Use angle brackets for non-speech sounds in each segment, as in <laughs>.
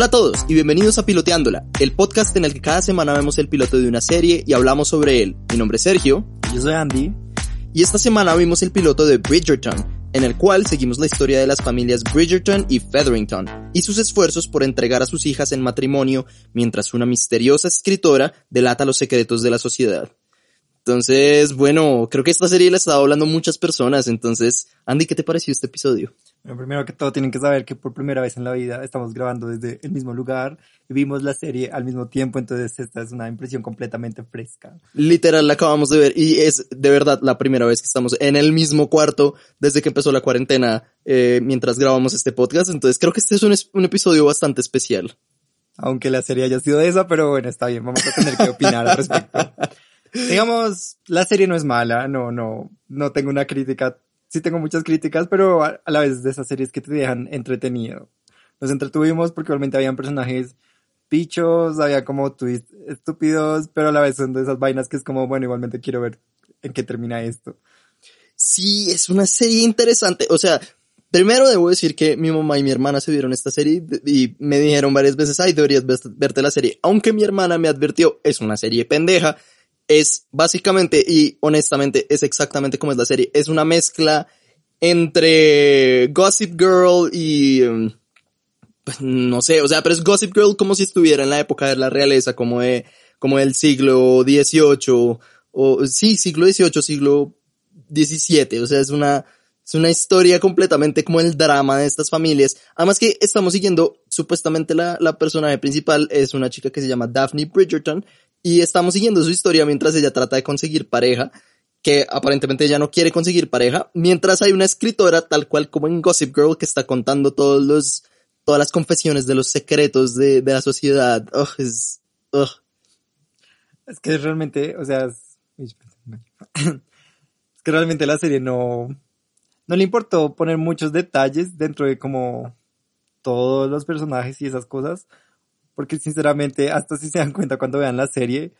Hola a todos y bienvenidos a Piloteándola, el podcast en el que cada semana vemos el piloto de una serie y hablamos sobre él. Mi nombre es Sergio. Yo soy Andy. Y esta semana vimos el piloto de Bridgerton, en el cual seguimos la historia de las familias Bridgerton y Featherington y sus esfuerzos por entregar a sus hijas en matrimonio mientras una misteriosa escritora delata los secretos de la sociedad. Entonces, bueno, creo que esta serie la estaba hablando muchas personas, entonces, Andy, ¿qué te pareció este episodio? Bueno, primero que todo tienen que saber que por primera vez en la vida estamos grabando desde el mismo lugar y vimos la serie al mismo tiempo, entonces esta es una impresión completamente fresca. Literal, la acabamos de ver y es de verdad la primera vez que estamos en el mismo cuarto desde que empezó la cuarentena eh, mientras grabamos este podcast, entonces creo que este es un, un episodio bastante especial. Aunque la serie haya sido esa, pero bueno, está bien, vamos a tener que opinar al respecto. <laughs> Digamos, la serie no es mala, no, no, no tengo una crítica sí tengo muchas críticas, pero a, la vez de esas series que te dejan entretenido. Nos entretuvimos porque realmente habían personajes pichos, había como twists estúpidos, pero a la vez son de esas vainas que es como, bueno, igualmente quiero ver en qué termina esto. Sí, es una serie interesante. O sea, primero debo decir que mi mamá y mi hermana se vieron esta serie y me dijeron varias veces, ay, deberías verte la serie. Aunque mi hermana me advirtió, es una serie pendeja es básicamente y honestamente es exactamente como es la serie. Es una mezcla entre Gossip Girl y um, pues, no sé, o sea, pero es Gossip Girl como si estuviera en la época de la realeza, como de como del siglo XVIII o sí, siglo XVIII, siglo XVII, o sea, es una es una historia completamente como el drama de estas familias. Además que estamos siguiendo, supuestamente la, la personaje principal es una chica que se llama Daphne Bridgerton, y estamos siguiendo su historia mientras ella trata de conseguir pareja, que aparentemente ella no quiere conseguir pareja, mientras hay una escritora tal cual como en Gossip Girl que está contando todos los, todas las confesiones de los secretos de, de la sociedad. es, es que realmente, o sea, es, <laughs> es que realmente la serie no, no le importó poner muchos detalles dentro de como todos los personajes y esas cosas porque sinceramente, hasta si se dan cuenta cuando vean la serie,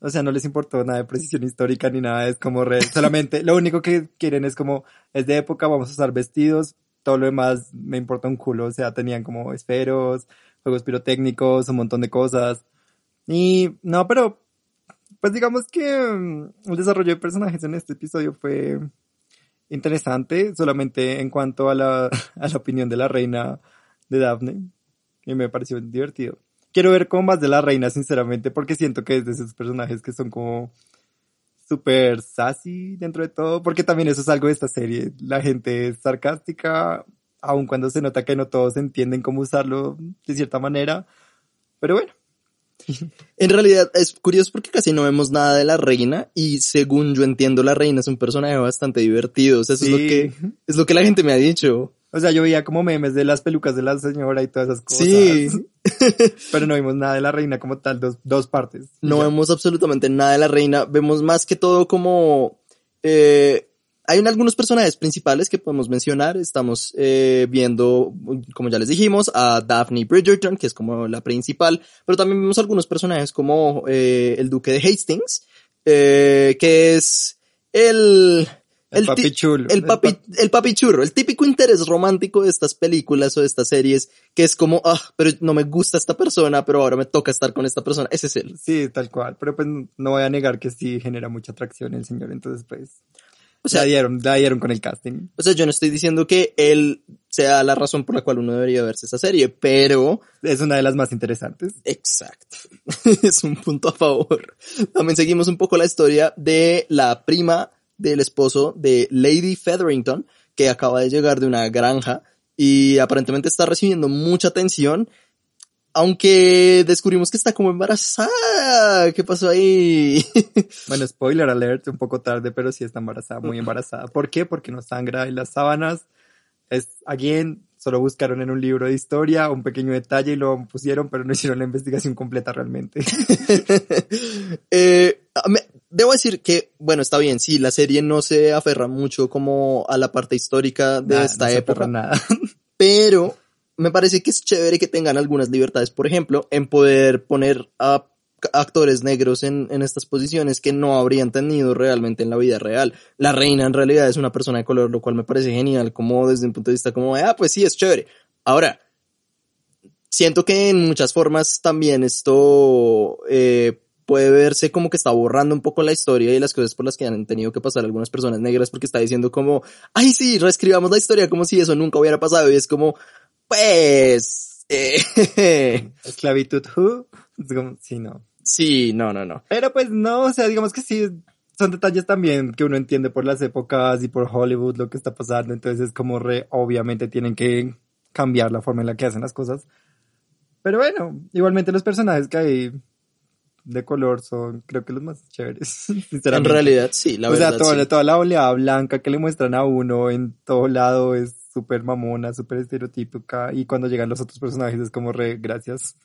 o sea, no les importó nada de precisión histórica ni nada, es como re, <laughs> solamente, lo único que quieren es como, es de época, vamos a usar vestidos, todo lo demás me importa un culo, o sea, tenían como esferos, juegos pirotécnicos, un montón de cosas. Y no, pero, pues digamos que mm, el desarrollo de personajes en este episodio fue interesante, solamente en cuanto a la, <laughs> a la opinión de la reina de Daphne y me pareció divertido. Quiero ver cómo más de la reina, sinceramente, porque siento que es de esos personajes que son como súper sassy dentro de todo, porque también eso es algo de esta serie. La gente es sarcástica, aun cuando se nota que no todos entienden cómo usarlo de cierta manera. Pero bueno. <laughs> En realidad es curioso porque casi no vemos nada de la reina y según yo entiendo la reina es un personaje bastante divertido. O sea, eso es lo que es lo que la gente me ha dicho. O sea, yo veía como memes de las pelucas de la señora y todas esas cosas. Sí. <laughs> Pero no vimos nada de la reina como tal, dos, dos partes. No vemos absolutamente nada de la reina. Vemos más que todo como... Eh, hay algunos personajes principales que podemos mencionar. Estamos eh, viendo, como ya les dijimos, a Daphne Bridgerton, que es como la principal. Pero también vemos algunos personajes como eh, el duque de Hastings, eh, que es el el, papi chulo. El papi, el papi churro, el típico interés romántico de estas películas o de estas series, que es como, ah, pero no me gusta esta persona, pero ahora me toca estar con esta persona. Ese es él. Sí, tal cual. Pero pues no voy a negar que sí genera mucha atracción el señor, entonces pues. O sea, la dieron, la dieron con el casting. O sea, yo no estoy diciendo que él sea la razón por la cual uno debería verse esa serie, pero... Es una de las más interesantes. Exacto. <laughs> es un punto a favor. También seguimos un poco la historia de la prima del esposo de Lady Featherington, que acaba de llegar de una granja y aparentemente está recibiendo mucha atención, aunque descubrimos que está como embarazada. ¿Qué pasó ahí? <laughs> bueno, spoiler alert, un poco tarde, pero sí está embarazada, muy embarazada. ¿Por qué? Porque no sangra en las sábanas. Es, again, solo buscaron en un libro de historia un pequeño detalle y lo pusieron, pero no hicieron la investigación completa realmente. <laughs> eh, debo decir que, bueno, está bien, sí, la serie no se aferra mucho como a la parte histórica de esta época. nada. <laughs> Pero me parece que es chévere que tengan algunas libertades, por ejemplo, en poder poner a actores negros en, en estas posiciones que no habrían tenido realmente en la vida real. La reina en realidad es una persona de color, lo cual me parece genial, como desde un punto de vista como, ah, pues sí, es chévere. Ahora, siento que en muchas formas también esto eh, puede verse como que está borrando un poco la historia y las cosas por las que han tenido que pasar algunas personas negras porque está diciendo como, ay sí, reescribamos la historia como si eso nunca hubiera pasado y es como, pues... Eh, <laughs> Esclavitud, who? Es como, sí, no. sí, no, no, no. Pero pues no, o sea, digamos que sí, son detalles también que uno entiende por las épocas y por Hollywood lo que está pasando, entonces es como re, obviamente tienen que cambiar la forma en la que hacen las cosas. Pero bueno, igualmente los personajes que hay de color son, creo que los más chéveres, <laughs> En realidad, sí, la o verdad. sea, toda, sí. toda la oleada blanca que le muestran a uno en todo lado es súper mamona, súper estereotípica, y cuando llegan los otros personajes es como re, gracias.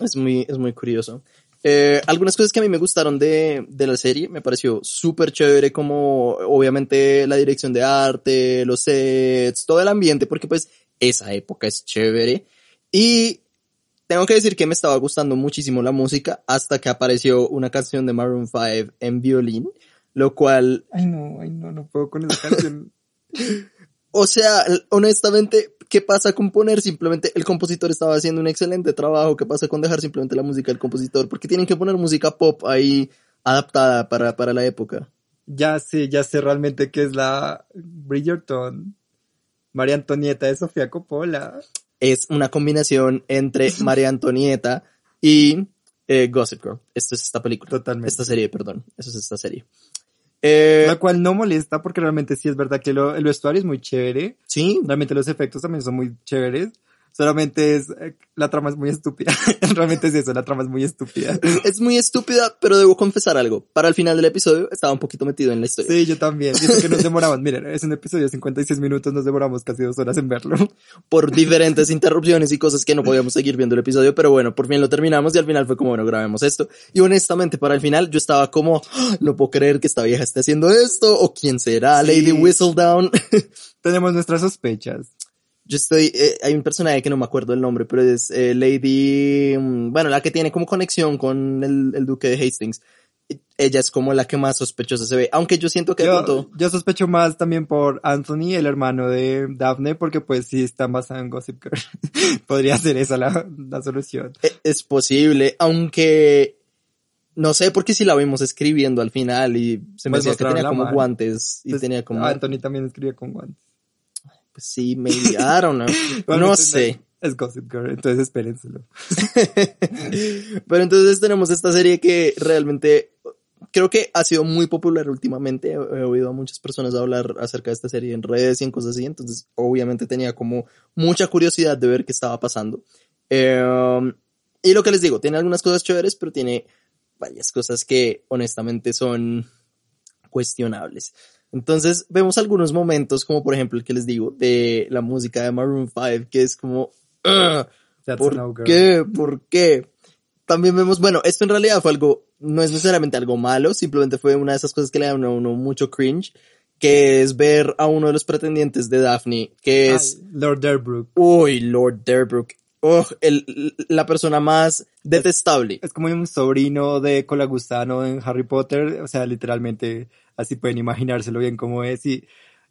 Es muy, es muy curioso. Eh, algunas cosas que a mí me gustaron de, de la serie, me pareció súper chévere como obviamente la dirección de arte, los sets, todo el ambiente, porque pues esa época es chévere. Y tengo que decir que me estaba gustando muchísimo la música hasta que apareció una canción de Maroon 5 en violín, lo cual Ay no, ay no, no puedo con esa canción. <laughs> O sea, honestamente, ¿qué pasa con poner simplemente el compositor estaba haciendo un excelente trabajo? ¿Qué pasa con dejar simplemente la música del compositor? Porque tienen que poner música pop ahí adaptada para, para la época. ya sé, ya sé realmente que es la Bridgerton, María Antonieta de Sofía Coppola. Es una combinación entre <laughs> María Antonieta y eh, Gossip Girl. Esto es esta película. Totalmente. Esta serie, perdón. Eso es esta serie. Eh, La cual no molesta porque realmente sí es verdad que lo- el vestuario es muy chévere. sí, Realmente los efectos también son muy chéveres. Solamente es, eh, la trama es muy estúpida. <laughs> realmente es eso, la trama es muy estúpida. es muy estúpida, pero debo confesar algo. Para el final del episodio estaba un poquito metido en la historia. Sí, yo también. Dice que nos demoramos. Miren, es un episodio de 56 minutos, nos demoramos casi dos horas en verlo. por diferentes interrupciones y cosas que no podíamos seguir viendo el episodio, pero bueno, por fin lo terminamos y al final fue como, bueno, grabemos esto. Y honestamente, para el final yo estaba como, "Ah, no puedo creer que esta vieja esté haciendo esto, o quién será, Sí. Lady Whistledown. <laughs> Tenemos nuestras sospechas. Yo estoy, eh, hay un personaje que no me acuerdo el nombre, pero es eh, Lady, mm, bueno, la que tiene como conexión con el, el duque de Hastings. Ella es como la que más sospechosa se ve, aunque yo siento que Yo, pronto, yo sospecho más también por Anthony, el hermano de Daphne, porque pues sí está basado en Gossip Girl. <laughs> Podría ser esa la, la solución. eh, es posible, aunque no sé porque si la vimos escribiendo al final y se me Pues decía que tenía como mano. guantes y Entonces, tenía como Anthony también escribe con guantes. Pues sí, maybe, I don't know. no <laughs> sé. Es Gossip Girl, entonces espérenselo. <laughs> Pero entonces tenemos esta serie que realmente creo que ha sido muy popular últimamente. He, he oído a muchas personas hablar acerca de esta serie en redes y en cosas así. Entonces, obviamente tenía como mucha curiosidad de ver qué estaba pasando. Eh, y lo que les digo, tiene algunas cosas chéveres, pero tiene varias cosas que honestamente son cuestionables. Entonces, vemos algunos momentos, como por ejemplo el que les digo, de la música de Maroon 5, que es como, "Ugh, That's ¿Por no girl. qué? ¿Por qué? También vemos, bueno, esto en realidad fue algo, no es necesariamente algo malo, simplemente fue una de esas cosas que le dan a uno mucho cringe, que es ver a uno de los pretendientes de Daphne, que es, Ay, Lord Derbrook. uy, Lord Derbrook, oh, el, la persona más detestable. Es como un sobrino de Colagustano en Harry Potter, o sea, literalmente así pueden imaginárselo bien cómo es y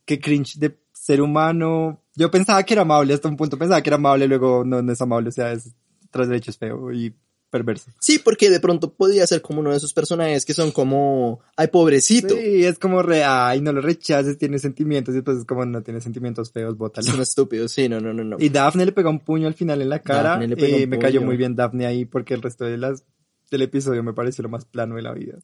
qué cringe de ser humano. Yo pensaba que era amable, hasta un punto pensaba que era amable, luego no, no es amable, o sea, es tras derecho es feo y perverso. Sí, porque de pronto podía ser como uno de esos personajes que son como, ay, pobrecito. Sí, es como re, ay, no lo rechaces, tiene sentimientos y después es como no tiene sentimientos feos, bótalo. Es un estúpido, sí, no, no, no, no. Y Daphne le pega un puño al final en la cara y un me cayó muy bien Daphne ahí porque el resto de las del episodio me pareció lo más plano de la vida.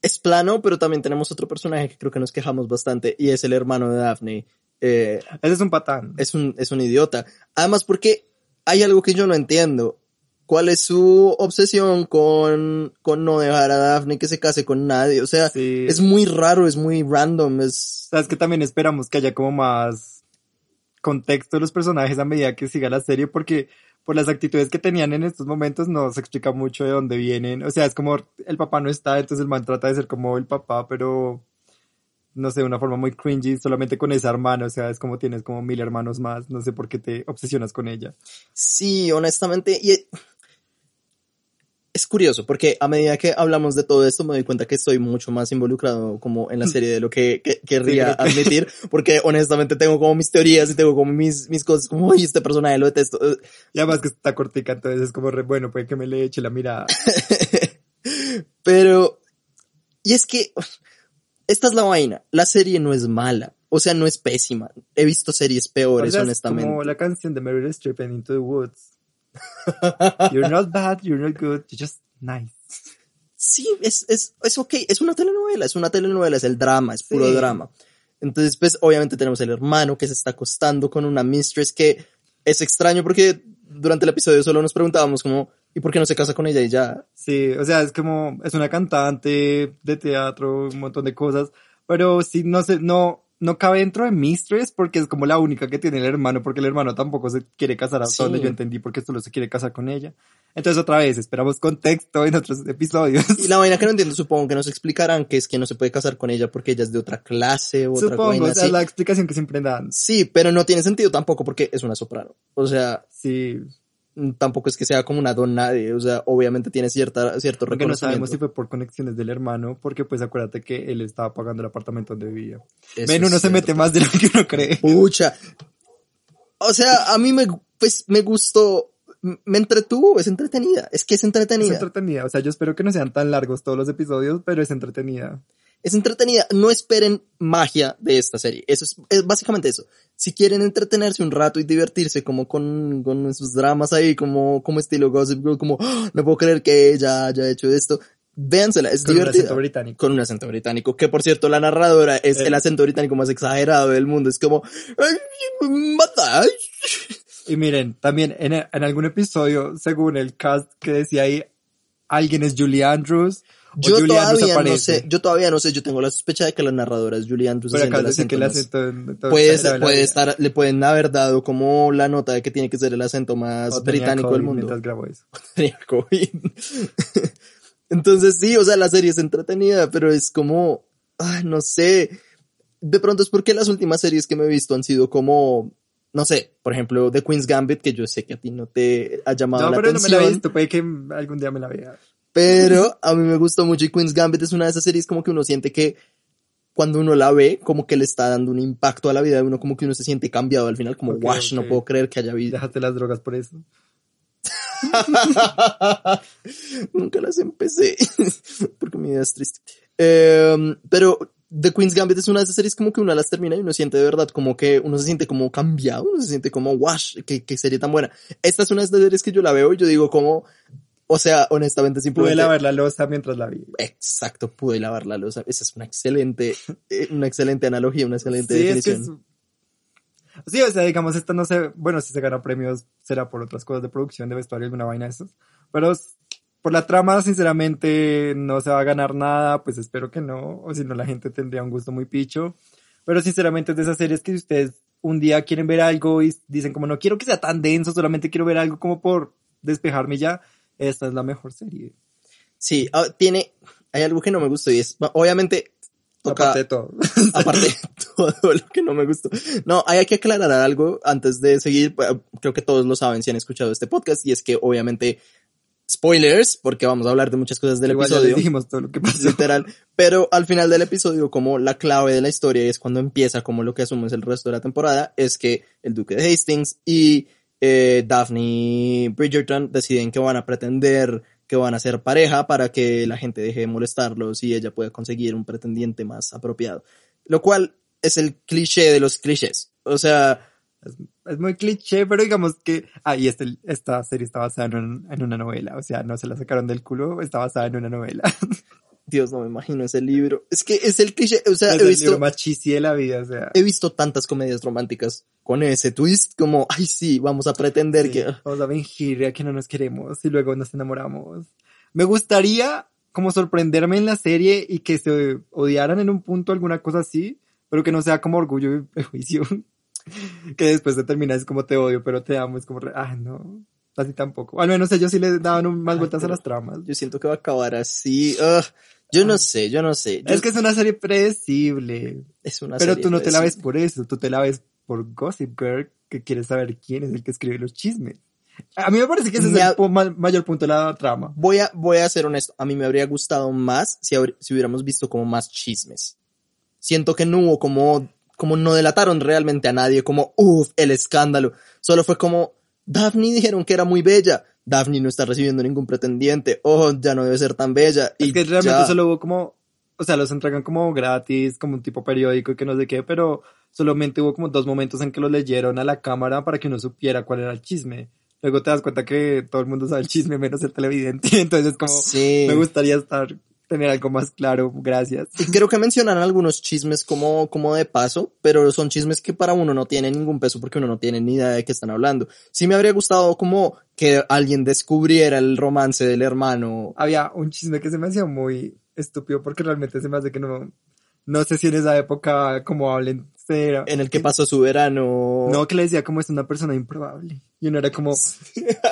es plano, pero también tenemos otro personaje que creo que nos quejamos bastante y es el hermano de Daphne. Eh, Ese es un patán. es un, es un idiota. Además, porque hay algo que yo no entiendo. ¿Cuál es su obsesión con, con no dejar a Daphne que se case con nadie? O sea, Sí. es muy raro, es muy random, es... Sabes que también esperamos que haya como más contexto de los personajes a medida que siga la serie porque por las actitudes que tenían en estos momentos no se explica mucho de dónde vienen. O sea, es como el papá no está, entonces el man trata de ser como el papá, pero no sé, de una forma muy cringy, solamente con esa hermana. O sea, es como tienes como mil hermanos más, no sé por qué te obsesionas con ella. Sí, honestamente, y es curioso porque a medida que hablamos de todo esto me doy cuenta que estoy mucho más involucrado como en la serie de lo que, que querría admitir <laughs> porque honestamente tengo como mis teorías y tengo como mis, mis cosas como, uy, este personaje lo detesto. Y además que está cortica, entonces es como re bueno, puede que me le eche la mirada. <laughs> Pero, y es que, esta es la vaina, la serie no es mala, o sea, no es pésima. He visto series O peores, sea, es honestamente. como la canción de Meryl Streep en Into the Woods. <laughs> You're not bad, you're not good, you're just nice. Sí, es, es, es ok, es una telenovela, es una telenovela, es el drama, es puro Sí. drama. Entonces, pues, obviamente tenemos el hermano que se está acostando con una mistress que es extraño porque durante el episodio solo nos preguntábamos como, ¿y por qué no se casa con ella y ya? Sí, o sea, es como, es una cantante de teatro, un montón de cosas, pero sí, no sé, no, no cabe dentro de Mistress porque es como la única que tiene el hermano, porque el hermano tampoco se quiere casar, hasta Sí. donde yo entendí, porque solo se quiere casar con ella. Entonces, otra vez, esperamos contexto en otros episodios. Y la vaina que no entiendo, supongo que nos explicarán que es que no se puede casar con ella porque ella es de otra clase o otra Supongo, vaina o sea, es la explicación que siempre dan. Sí, pero no tiene sentido tampoco porque es una soprano. O sea, Sí, tampoco es que sea como una don nadie. O sea, obviamente tiene cierta, cierto porque no sabemos reconocimiento. si fue por conexiones del hermano, porque pues acuérdate que él estaba pagando el apartamento donde vivía. Eso Ven, es uno se mete más de lo que uno cree. Pucha. O sea, a mí me, pues, me gustó, me entretuvo, es entretenida. Es que es Es entretenida. entretenida, o sea, yo espero que no sean tan largos todos los episodios, pero es entretenida. Es entretenida. No esperen magia de esta serie. Eso es, es básicamente eso. Si quieren entretenerse un rato y divertirse como con, con sus dramas ahí, como, como estilo Gossip Girl, como, "Ah, no puedo creer que ella haya hecho esto, véansela, es Con un divertida. acento británico. Con un acento británico, que por cierto la narradora es Eh. el acento británico más exagerado del mundo. Es como, "Ay, mata. ay". Y miren, también en, en algún episodio, según el cast que decía ahí, alguien es Julie Andrews, Yo Julie todavía no sé, yo todavía no sé, yo tengo la sospecha de que la narradora es Julie Andrews pero acá que el acento puede, estar, le pueden haber dado como la nota de que tiene que ser el acento más O británico del mundo. Grabo eso. <laughs> <laughs> Entonces sí, o sea, la serie es entretenida, pero es como, ay, no sé. De pronto es porque las últimas series que me he visto han sido como, no sé, por ejemplo, The Queen's Gambit, que yo sé que a ti no te ha llamado No, la pero no me atención. la he visto, puede que algún día me la vea. Pero a mí me gustó mucho y Queen's Gambit es una de esas series como que uno siente que cuando uno la ve, como que le está dando un impacto a la vida de uno, como que uno se siente cambiado al final, como, Ok, wash, no puedo creer que haya vida. Déjate las drogas por eso. <laughs> Nunca las empecé, <laughs> porque mi vida es triste. Eh, pero The Queen's Gambit es una de esas series como que uno las termina y uno siente de verdad como que uno se siente como cambiado, uno se siente como, wash, qué, qué serie tan buena. Esta es una de esas series que yo la veo y yo digo como, o sea, honestamente Pude simplemente... lavar la losa mientras la vi. Exacto, pude lavar la losa. Esa es una excelente, eh, una excelente analogía, una excelente Sí, es que definición. es- Sí, o sea, digamos, esta no sé, bueno, si se gana premios será por otras cosas de producción, de vestuario, alguna vaina de esas. Pero por la trama, sinceramente, no se va a ganar nada, pues espero que no, o si no la gente tendría un gusto muy picho. Pero sinceramente es de esas series que ustedes un día quieren ver algo y dicen como no quiero que sea tan denso, solamente quiero ver algo como por despejarme ya, esta es la mejor serie. Sí, ah, tiene, hay algo que no me gustó y es, obviamente, toca, Aparte de todo. <laughs> aparte de todo lo que no me gustó. No, hay que aclarar algo antes de seguir. eh, Creo que todos lo saben si han escuchado este podcast y es que obviamente spoilers, porque vamos a hablar de muchas cosas del Igual ya episodio. les dijimos todo lo que pasó. literal. Pero al final del episodio, como la clave de la historia y es cuando empieza, como lo que asumes el resto de la temporada, es que el duque de Hastings y eh, Daphne Bridgerton deciden que van a pretender que van a ser pareja para que la gente deje de molestarlos y ella pueda conseguir un pretendiente más apropiado. Lo cual es el cliché de los clichés. O sea, Es, es muy cliché, pero digamos que, ah, y este, esta serie está basada en, en una novela, o sea, no se la sacaron del culo, está basada en una novela. <laughs> Dios, no me imagino ese libro. Es que es el cliché, o sea, es he el visto... libro más cheesy de la vida, o sea. he visto tantas comedias románticas con ese twist como, ay sí, vamos a pretender sí, que... Vamos a fingir a que no nos queremos y luego nos enamoramos. Me gustaría como sorprenderme en la serie y que se odiaran en un punto alguna cosa así, pero que no sea como orgullo y prejuicio. <laughs> que después te terminas como te odio, pero te amo, es como, re- ah, no, así tampoco. Al menos ellos sí le daban un- más Ay, vueltas a las tramas. Yo siento que va a acabar así. ugh. Yo no sé, yo no sé. Yo- Es que es una serie predecible. es una Pero serie tú no te la ves por eso, tú te la ves por Gossip Girl, que quieres saber quién es el que escribe los chismes. A mí me parece que ese Me es el mayor punto de la trama. Voy a, voy a ser honesto, a mí me habría gustado más si, si hubiéramos visto como más chismes. Siento que no hubo como, como no delataron realmente a nadie, como, uff, el escándalo. Solo fue como, Daphne dijeron que era muy bella. Daphne no está recibiendo ningún pretendiente. Oh, ya no debe ser tan bella. Es Y que realmente ya. solo hubo como, o sea, los entregan como gratis, como un tipo periódico y que no sé qué, pero solamente hubo como dos momentos en que lo leyeron a la cámara para que uno supiera cuál era el chisme. Luego te das cuenta que todo el mundo sabe el chisme menos el televidente, <laughs> entonces como Sí. me gustaría estar, tener algo más claro, gracias. Y creo que mencionan algunos chismes como, como de paso, pero son chismes que para uno no tienen ningún peso porque uno no tiene ni idea de qué están hablando. Sí me habría gustado como que alguien descubriera el romance del hermano. Había un chisme que se me hacía muy estúpido porque realmente se me hace que no, no sé si en esa época como hablen cero. En el que pasó su verano. No, que le decía como es una persona improbable. Y uno era como,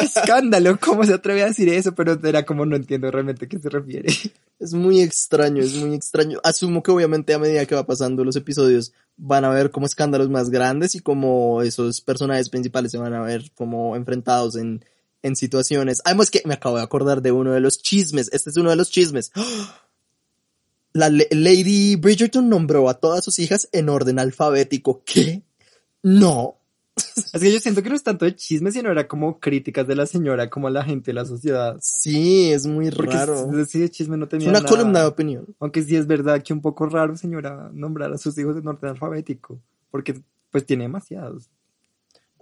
escándalo, ¿cómo se atreve a decir eso? Pero era como, no entiendo realmente a qué se refiere. Es muy extraño, es muy extraño. Asumo que obviamente a medida que va pasando los episodios van a ver como escándalos más grandes y como esos personajes principales se van a ver como enfrentados en, en situaciones. Además que me acabo de acordar de uno de los chismes. Este es uno de los chismes. La Lady Bridgerton nombró a todas sus hijas en orden alfabético. ¿Qué? No. <laughs> Es que yo siento que no es tanto de chisme, sino era como críticas de la señora, como a la gente de la sociedad. Sí, es muy Porque raro. si de chisme no Es tenía una nada. columna de opinión. Aunque sí es verdad que un poco raro, señora, nombrar a sus hijos en orden alfabético. Porque, pues, tiene demasiados.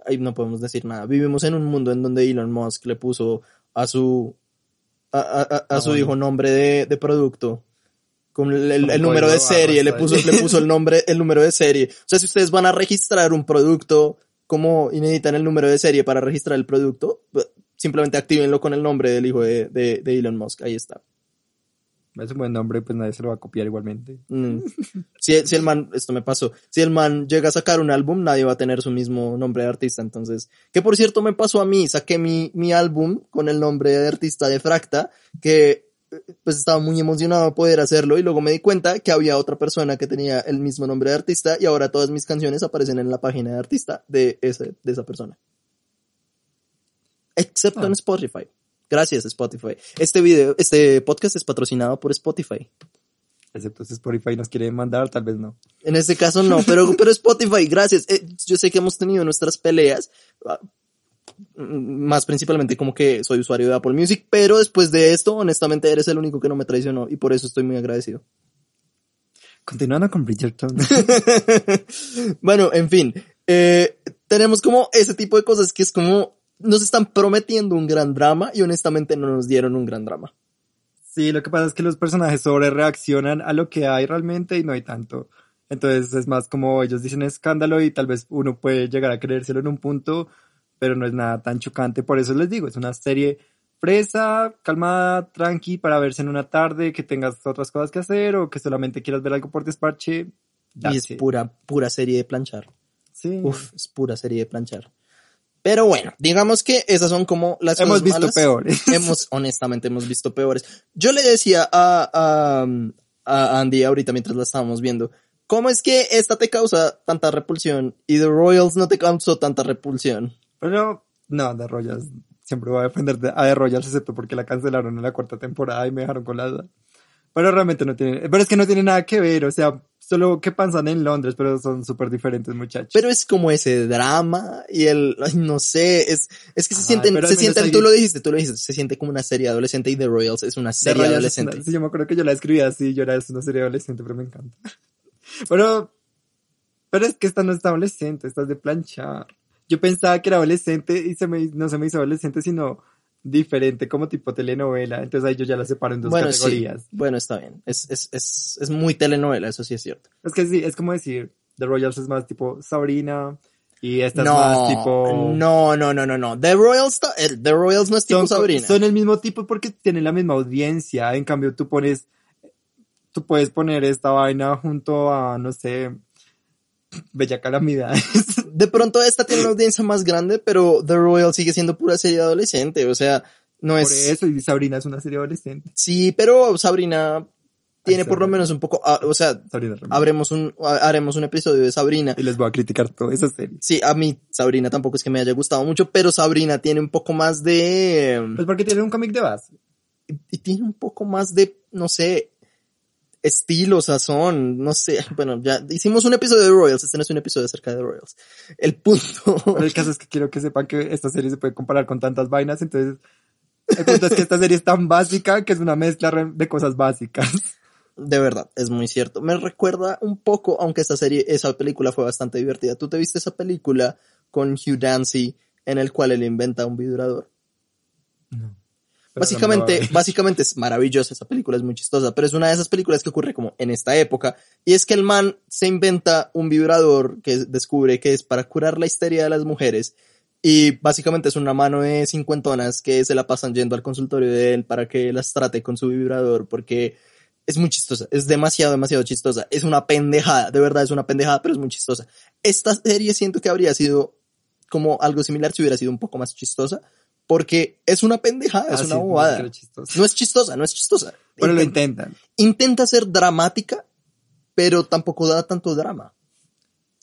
ahí no podemos decir nada. Vivimos en un mundo en donde Elon Musk le puso a su a, a- a- a su bueno. hijo nombre de, de producto con el, el- número de serie, le puso, le puso el nombre, el número de serie. O sea, si ustedes van a registrar un producto como y necesitan el número de serie para registrar el producto, simplemente actívenlo con el nombre del hijo de, de, de Elon Musk. Ahí está. Es un buen nombre, pues nadie se lo va a copiar igualmente. Mm. <laughs> Si, si el man, esto me pasó, si el man llega a sacar un álbum, nadie va a tener su mismo nombre de artista, entonces, que por cierto me pasó a mí, saqué mi, mi álbum con el nombre de artista de Fracta, que pues estaba muy emocionado de poder hacerlo y luego me di cuenta que había otra persona que tenía el mismo nombre de artista y ahora todas mis canciones aparecen en la página de artista de ese, de esa persona. Excepto Ah. en Spotify. Gracias Spotify. Este video, este podcast es patrocinado por Spotify. Excepto si Spotify nos quiere mandar, tal vez no. En este caso no, pero, pero Spotify, gracias. Eh, yo sé que hemos tenido nuestras peleas, ah, más principalmente como que soy usuario de Apple Music, pero después de esto, honestamente, eres el único que no me traicionó y por eso estoy muy agradecido. Continuando con Bridgerton. <laughs> bueno, en fin, eh, tenemos como ese tipo de cosas que es como nos están prometiendo un gran drama y honestamente no nos dieron un gran drama. Sí, lo que pasa es que los personajes sobre reaccionan a lo que hay realmente y no hay tanto. Entonces es más como ellos dicen escándalo y tal vez uno puede llegar a creérselo en un punto, pero no es nada tan chocante. Por eso les digo, es una serie fresa, calmada, tranqui, para verse en una tarde, que tengas otras cosas que hacer o que solamente quieras ver algo por desparche. Y es pura, pura serie de planchar. Sí. Uf, es pura serie de planchar. Pero bueno, digamos que esas son como las Hemos cosas visto malas. peores. <laughs> Hemos, honestamente, hemos visto peores. Yo le decía a, a, a Andy ahorita mientras la estábamos viendo, ¿cómo es que esta te causa tanta repulsión y The Royals no te causó tanta repulsión? Pero no, The Royals. Siempre voy a defender de- a The Royals, excepto porque la cancelaron en la cuarta temporada y me dejaron con la duda. Pero realmente no tiene, pero es que no tiene nada que ver, o sea, solo que pasan en Londres, pero son súper diferentes muchachos. Pero es como ese drama y el, ay, no sé, es, es que se sienten, se menos sienten, tú lo dijiste, tú lo dijiste, se siente como una serie adolescente y The Royals es una serie adolescente. una- sí, yo me acuerdo que yo la escribí así, yo era es una serie adolescente, pero me encanta. <laughs> Pero, pero es que esta no es adolescente, esta es de planchar. Yo pensaba que era adolescente y se me, no se me hizo adolescente, sino diferente, como tipo telenovela. Entonces ahí yo ya la separo en dos Bueno, sí, categorías. bueno, está bien. Es, es, es, es muy telenovela, eso sí es cierto. Es que sí, es como decir, The Royals es más tipo Sabrina y esta no, es más tipo... no, no, no, no, no. The Royals, The Royals no es tipo son, Sabrina. son el mismo tipo porque tienen la misma audiencia. En cambio, tú pones, tú puedes poner esta vaina junto a, no sé, Bella Calamidad. <laughs> De pronto esta tiene una audiencia más grande, pero The Royal sigue siendo pura serie adolescente. O sea, no Por es. eso, y Sabrina es una serie adolescente. Sí, pero Sabrina tiene Ay, por lo menos un poco, ah, o sea, habremos un, haremos un episodio de Sabrina. Y les voy a criticar toda esa serie. Sí, a mí Sabrina tampoco es que me haya gustado mucho, pero Sabrina tiene un poco más de... Pues porque tiene un cómic de base. y tiene un poco más de, no sé, estilo, sazón, no sé. <laughs> Bueno, ya hicimos un episodio de Royals, este no es un episodio acerca de Royals. El punto, Pero el caso es que quiero que sepan que esta serie se puede comparar con tantas vainas, entonces el punto es que esta serie es tan básica que es una mezcla de cosas básicas. de verdad, es muy cierto. Me recuerda un poco, aunque esta serie, esa película fue bastante divertida. ¿Tú te viste esa película con Hugh Dancy en el cual él inventa un vibrador? Básicamente, <laughs> básicamente es maravillosa esa película, es muy chistosa, pero es una de esas películas que ocurre como en esta época. Y es que el man se inventa un vibrador que descubre que es para curar la histeria de las mujeres. Y básicamente es una mano de cincuentonas que se la pasan yendo al consultorio de él para que las trate con su vibrador porque es muy chistosa, es demasiado, demasiado chistosa. Es una pendejada, de verdad es una pendejada, pero es muy chistosa. Esta serie siento que habría sido como algo similar si hubiera sido un poco más chistosa. Porque es una pendejada, es Ah, una sí, bobada. no, es chistosa, no es chistosa. Pero lo Inten- intentan. intenta ser dramática, pero tampoco da tanto drama.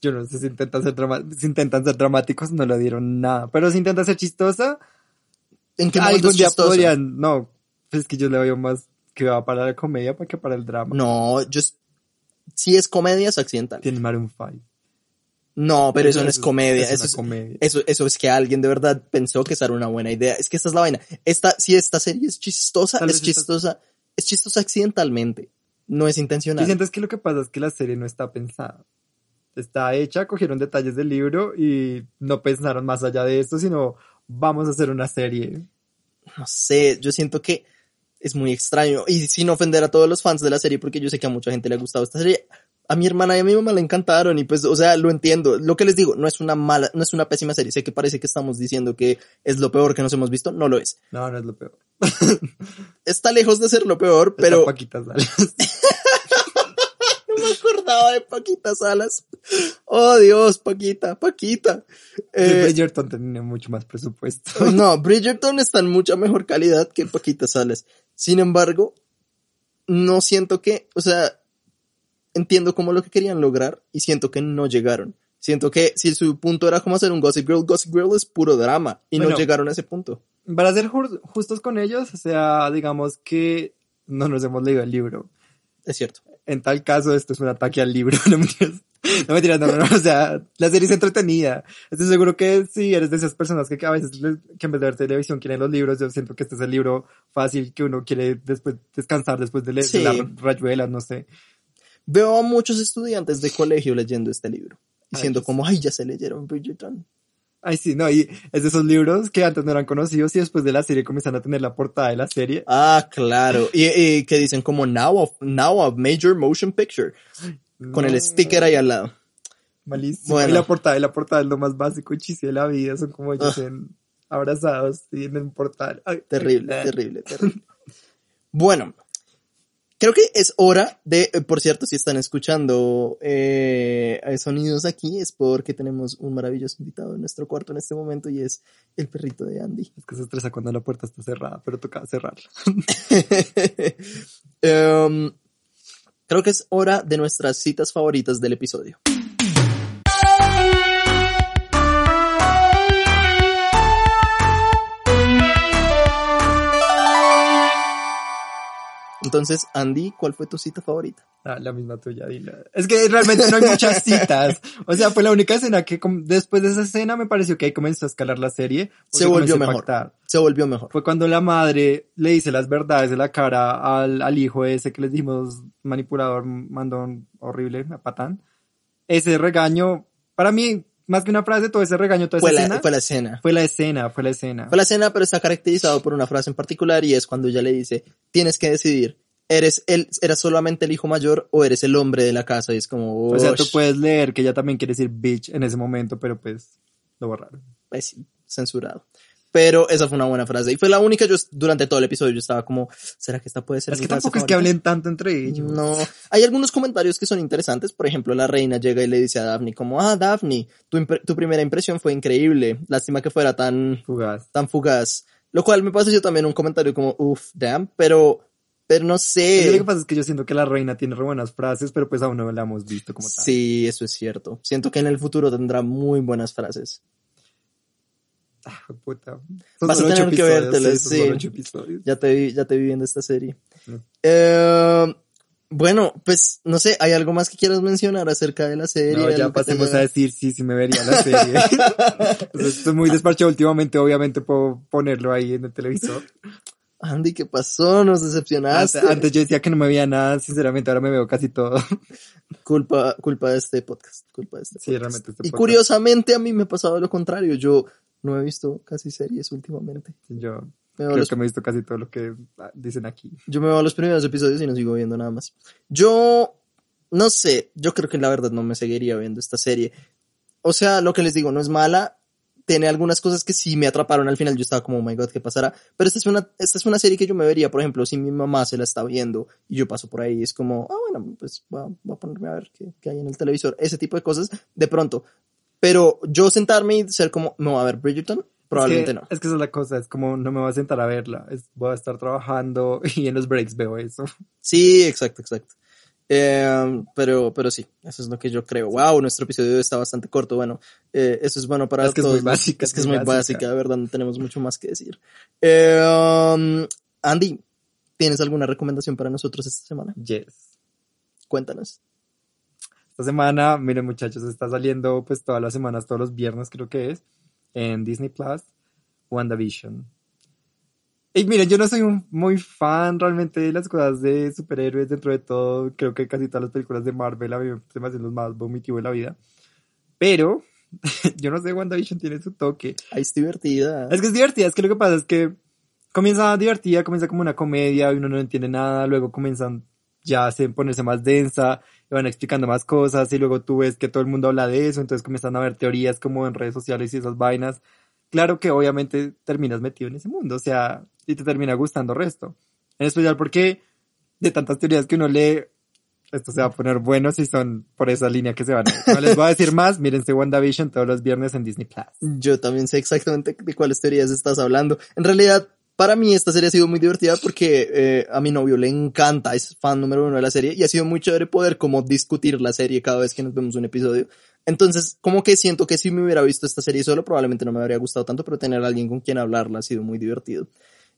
Yo no sé si intentan ser, si intentan ser dramáticos, no le dieron nada. Pero si intentan ser chistosa, ¿En qué algún es día chistosa? podrían. No, pues es que yo le veo más que va para la comedia para que para el drama. No, yo si es comedia es accidental. Tiene Maroon 5. No, pero eso no es comedia. Es eso es, comedia. eso, eso es que alguien de verdad pensó que esa era una buena idea. Es que esta es la vaina. Esta, si esta serie es chistosa, Tal es chistosa, es chistosa accidentalmente. No es intencional. siento es que lo que pasa es que la serie no está pensada. Está hecha, cogieron detalles del libro y no pensaron más allá de esto, sino vamos a hacer una serie. no sé, yo siento que es muy extraño. Y sin ofender a todos los fans de la serie, porque yo sé que a mucha gente le ha gustado esta serie. A mi hermana y a mi mamá le encantaron y pues, o sea, lo entiendo. Lo que les digo, no es una mala, no es una pésima serie. Sé que parece que estamos diciendo que es lo peor que nos hemos visto. No lo es. No, no es lo peor. <laughs> Está lejos de ser lo peor, Está pero Paquita Salas. <laughs> no me acordaba de Paquita Salas. Oh Dios, Paquita, Paquita. Eh, Bridgerton tenía mucho más presupuesto. <laughs> No, Bridgerton está en mucha mejor calidad que Paquita Salas. Sin embargo, no siento que, o sea, entiendo como lo que querían lograr y siento que no llegaron. Siento que si su punto era como hacer un Gossip Girl, Gossip Girl es puro drama y no Bueno. llegaron a ese punto. Para ser ju- justos con ellos, o sea, digamos que no nos hemos leído el libro. Es cierto. En tal caso, esto es un ataque al libro. <laughs> No mentiras. No mentiras, no, no, no, O sea, la serie es entretenida. Estoy seguro que si eres de esas personas que a veces, que en vez de ver televisión quieren los libros, yo siento que este es el libro fácil que uno quiere después descansar después de leer Sí. las rayuelas, no sé. Veo a muchos estudiantes de colegio leyendo este libro. Ay, Diciendo qué como, ay, ya se leyeron Bridgerton. Ay, sí, no, y es de esos libros que antes no eran conocidos y después de la serie comienzan a tener la portada de la serie. Ah, claro. Y, y que dicen como now a, now a major motion picture. Con el No, sticker ahí al lado. Malísimo. Bueno. Y la portada, y la portada es lo más básico y chiste de la vida. Son como ellos Ah. en- abrazados y en un portal. Ay, Terrible, ay, terrible, terrible. Bueno, creo que es hora de, eh, por cierto, si están escuchando eh, sonidos aquí, es porque tenemos un maravilloso invitado en nuestro cuarto en este momento y es el perrito de Andy. Es que se estresa cuando la puerta está cerrada, pero toca cerrarla. <laughs> Em, creo que es hora de nuestras citas favoritas del episodio. Entonces, Andy, ¿cuál fue tu cita favorita? Ah, la misma tuya, dila. Es que realmente no hay muchas citas. O sea, fue la única escena que después de esa escena me pareció que ahí comenzó a escalar la serie. Se volvió mejor. Se volvió mejor. Fue cuando la madre le dice las verdades de la cara al, al hijo ese que les dijimos manipulador, mandón horrible, a patán. Ese regaño, para mí, más que una frase, todo ese regaño, toda Fue esa la, escena, fue la escena. fue la escena, fue la escena. Fue la escena, pero está caracterizado por una frase en particular y es cuando ella le dice, tienes que decidir, ¿eres, el, eres solamente el hijo mayor o eres el hombre de la casa? Y es como, O sea, tú puedes leer que ella también quiere decir bitch en ese momento, pero pues lo borraron. pues sí, censurado. Pero esa fue una buena frase. Y fue la única, yo durante todo el episodio yo estaba como, ¿será que esta puede ser Es mi que tampoco es que hablen tanto entre ellos. No, hay algunos comentarios que son interesantes. Por ejemplo, la reina llega y le dice a Daphne como, ah, Daphne, tu, tu primera impresión fue increíble. Lástima que fuera tan, Fugaz. tan fugaz. Lo cual me pareció también un comentario como, uff, damn, pero, Pero no Lo que sé. pasa es que yo siento que la reina tiene re buenas frases, pero pues aún no la hemos visto como tal. Sí, eso es cierto. Siento que en el futuro tendrá muy buenas frases. Ah, puta. Son Vas a tener que sí. episodios. Ya te vi, ya te vi viendo esta serie. Mm. Eh, bueno, pues no sé, ¿hay algo más que quieras mencionar acerca de la serie? No, ya pasemos tenga- a decir sí, sí me vería la serie. <laughs> <laughs> Entonces, estoy muy despachado últimamente, obviamente puedo ponerlo ahí en el televisor. Andy, ¿qué pasó? Nos decepcionaste. antes yo decía que no me veía nada, sinceramente ahora me veo casi todo. Culpa, culpa de este podcast. Culpa de este Sí, realmente este y curiosamente a mí me ha pasado lo contrario. Yo no he visto casi series últimamente. Yo Me creo los que me he visto casi todo lo que ah, dicen aquí. Yo me veo los primeros episodios y no sigo viendo nada más. Yo, no sé, yo creo que la verdad no me seguiría viendo esta serie. O sea, lo que les digo, no es mala. Tiene algunas cosas que sí me atraparon al final. Yo estaba como, oh my god, ¿qué pasará? Pero esta es una, esta es una serie que yo me vería, por ejemplo, si mi mamá se la está viendo y yo paso por ahí, es como, ah, bueno, pues voy a, voy a ponerme a ver qué, qué hay en el televisor. Ese tipo de cosas, de pronto. Pero yo sentarme y ser como, me voy a ver Bridgerton, probablemente es que, no. Es que esa es la cosa, es como no me voy a sentar a verla, es, voy a estar trabajando <laughs> y en los breaks veo eso. Sí, exacto, exacto. Eh, pero, pero sí, eso es lo que yo creo. Wow, nuestro episodio está bastante corto. Bueno, eh, eso es bueno para Es que es todos. muy básica, Es que es muy básica, de verdad, no tenemos mucho más que decir. Eh, um, Andy, ¿tienes alguna recomendación para nosotros esta semana? Yes. Cuéntanos. Esta semana, miren muchachos, está saliendo pues todas las semanas, todos los viernes creo que es, en Disney Plus, WandaVision. Y miren, yo no soy un muy fan realmente de las cosas de superhéroes dentro de todo. Creo que casi todas las películas de Marvel a mí se me hacen los más vomitivos de la vida. Pero, <laughs> yo no sé, WandaVision tiene su toque. Ahí es divertida. Es que es divertida, es que lo que pasa es que comienza divertida, comienza como una comedia y uno no entiende nada, luego comienzan ya a se- ponerse más densa, y van explicando más cosas y luego tú ves que todo el mundo habla de eso, entonces comienzan a ver teorías como en redes sociales y esas vainas. Claro que obviamente terminas metido en ese mundo, o sea, y te termina gustando resto. En especial porque de tantas teorías que uno lee, esto se va a poner bueno si son por esa línea que se van. No les voy a decir más, mírense WandaVision todos los viernes en Disney Plus. Yo también sé exactamente de cuáles teorías estás hablando. En realidad, para mí esta serie ha sido muy divertida porque eh, a mi novio le encanta, es fan número uno de la serie y ha sido muy chévere poder como discutir la serie cada vez que nos vemos un episodio. Entonces, como que siento que si me hubiera visto esta serie solo, probablemente no me habría gustado tanto, pero tener a alguien con quien hablarla ha sido muy divertido.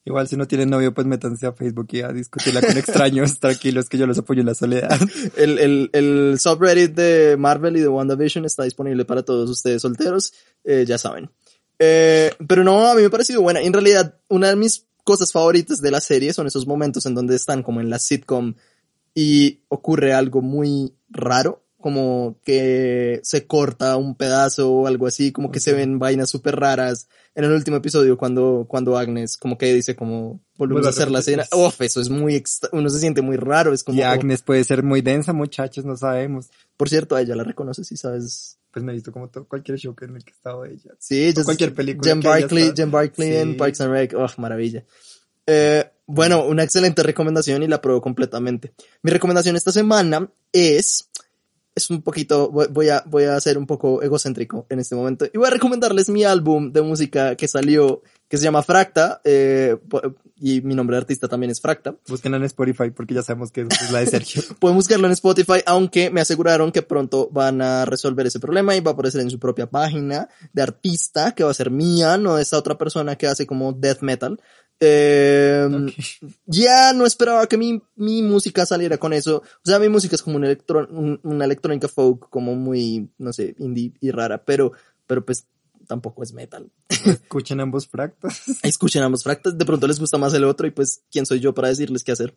Igual si no tienen novio, pues métanse a Facebook y a discutirla con extraños, <laughs> tranquilos, que yo los apoyo en la soledad. El, el, el subreddit de Marvel y de WandaVision está disponible para todos ustedes solteros, eh, ya saben. Eh, pero no, a mí me ha parecido buena. En realidad, una de mis cosas favoritas de la serie son esos momentos en donde están como en la sitcom y ocurre algo muy raro, como que se corta un pedazo o algo así, como que se ven vainas súper raras. En el último episodio, cuando, cuando Agnes como que dice como, volvemos a hacer la repetir. escena. Uf, eso es muy, extra- uno se siente muy raro, es como, Y Agnes puede ser muy densa, muchachos, no sabemos. por cierto, a ella la reconoces y sabes. Pues me he visto como todo, cualquier show que en el que he estado ella. Sí, es- cualquier película Jen Barkley. Jen Barkley en. Parks and Rec. Oh, maravilla. Eh, bueno, una excelente recomendación y la apruebo completamente. Mi recomendación esta semana es, es un poquito, voy a, voy a ser un poco egocéntrico en este momento y voy a recomendarles mi álbum de música que salió, que se llama Fracta, eh, y mi nombre de artista también es Fracta. Búsquenla en Spotify porque ya sabemos que es la de Sergio. <laughs> Pueden buscarlo en Spotify, aunque me aseguraron que pronto van a resolver ese problema y va a aparecer en su propia página de artista, que va a ser mía, no de esa otra persona que hace como death metal. Eh, Ok. Ya no esperaba que mi, mi música saliera con eso. O sea, mi música es como un electro, un- una electrónica folk, como muy, no sé, indie y rara, pero, pero pues tampoco es metal. <laughs> Escuchen ambos fractos. Escuchen ambos fractas, de pronto les gusta más el otro y pues, ¿quién soy yo para decirles qué hacer?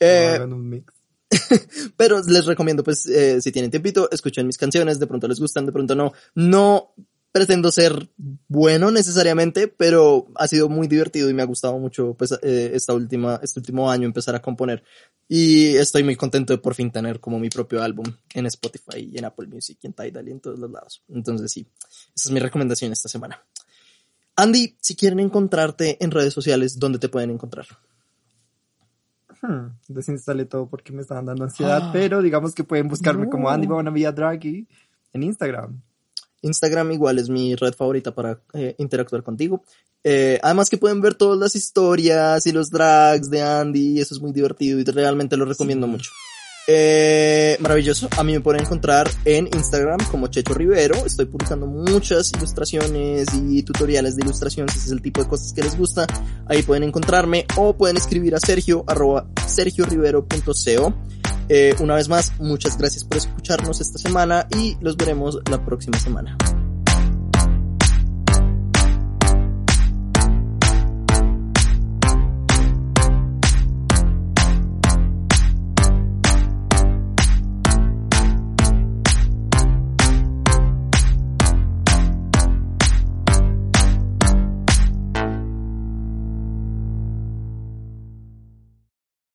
Eh, Hagan un mix. <laughs> pero les recomiendo, pues, eh, si tienen tiempito, escuchen mis canciones, de pronto les gustan, de pronto no. No pretendo ser bueno necesariamente, pero ha sido muy divertido y me ha gustado mucho, pues, eh, esta última, este último año empezar a componer. Y estoy muy contento de por fin tener como mi propio álbum en Spotify y en Apple Music y en Tidal y en todos los lados. Entonces sí, esa es mi recomendación esta semana. Andy, si quieren encontrarte en redes sociales, ¿dónde te pueden encontrar? Hmm, Desinstalé todo porque me estaban dando ansiedad, Ah. pero digamos que pueden buscarme como No. Andy Bonavia Draghi en Instagram. Instagram igual es mi red favorita para eh, interactuar contigo. Eh, además que pueden ver todas las historias y los drags de Andy, eso es muy divertido y realmente lo recomiendo mucho. Eh, maravilloso. A mí me pueden encontrar en Instagram como Checho Rivero. Estoy publicando muchas ilustraciones y tutoriales de ilustración. Si es el tipo de cosas que les gusta, ahí pueden encontrarme o pueden escribir a Sergio arroba sergiorivero.co. Eh, una vez más, muchas gracias por escucharnos esta semana y los veremos la próxima semana.